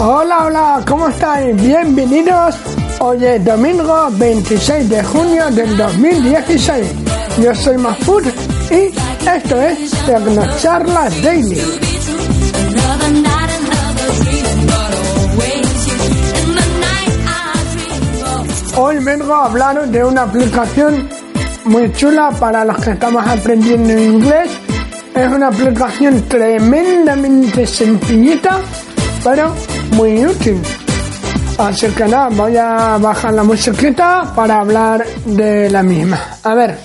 Hola, hola, ¿cómo estáis? Bienvenidos. Hoy es domingo 26 de junio del 2016. Yo soy Mahfoud y esto es Tecnocharlas Daily. Hoy vengo a hablar de una aplicación muy chula para los que estamos aprendiendo inglés. Es una aplicación tremendamente sencillita, pero muy útil. Así que nada, voy a bajar la musiquita para hablar de la misma. A ver,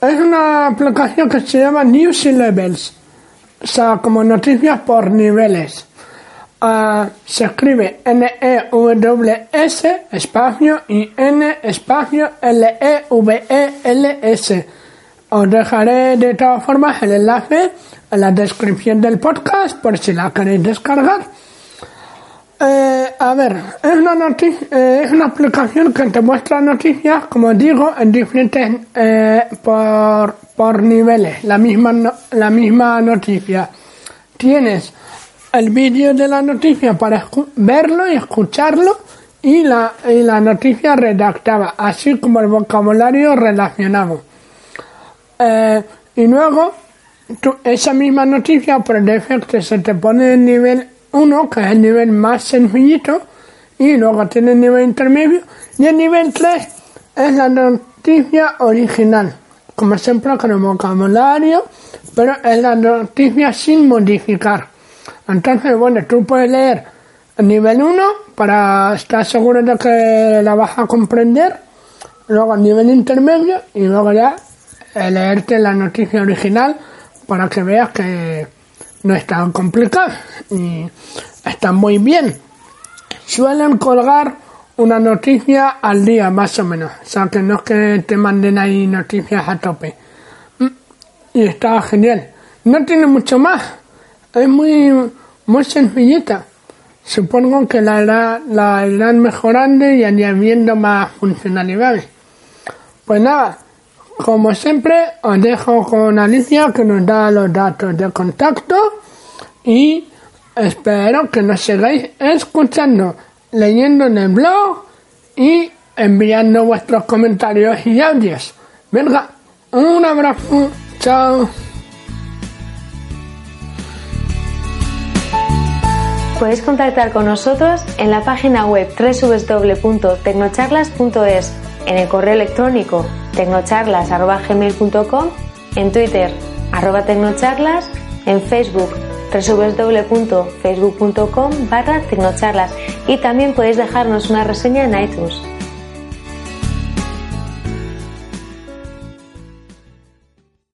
es una aplicación que se llama News Levels, o sea, como noticias por niveles. Uh, se escribe N-E-W-S espacio y N espacio L-E-V-E-L-S. Os dejaré de todas formas el enlace en la descripción del podcast por si la queréis descargar. A ver, es una, noticia, eh, es una aplicación que te muestra noticias, como digo, en diferentes eh, por, por niveles, la misma, la misma noticia. Tienes el vídeo de la noticia para verlo y escucharlo y la, y la noticia redactada, así como el vocabulario relacionado. Eh, y luego, esa misma noticia por defecto se te pone en nivel 1, que es el nivel más sencillito, y luego tiene el nivel intermedio, y el nivel 3 es la noticia original, como siempre con el vocabulario, pero es la noticia sin modificar. Entonces, bueno, tú puedes leer el nivel 1 para estar seguro de que la vas a comprender, luego el nivel intermedio y luego ya leerte la noticia original para que veas que no es tan complicado y está muy bien. Suelen colgar una noticia al día más o menos, o sea que no es que te manden ahí noticias a tope. Y está genial. No tiene mucho más, es muy, muy sencillita. Supongo que la, la irán mejorando y añadiendo más funcionalidades. Pues nada, como siempre, os dejo con Alicia que nos da los datos de contacto y espero que nos sigáis escuchando, leyendo en el blog y enviando vuestros comentarios y audios. Venga, un abrazo, chao. Podéis contactar con nosotros en la página web www.tecnocharlas.es, en el correo electrónico tecnocharlas.gmail.com, en Twitter arroba tecnocharlas, en Facebook www.facebook.com barra tecnocharlas y también podéis dejarnos una reseña en iTunes.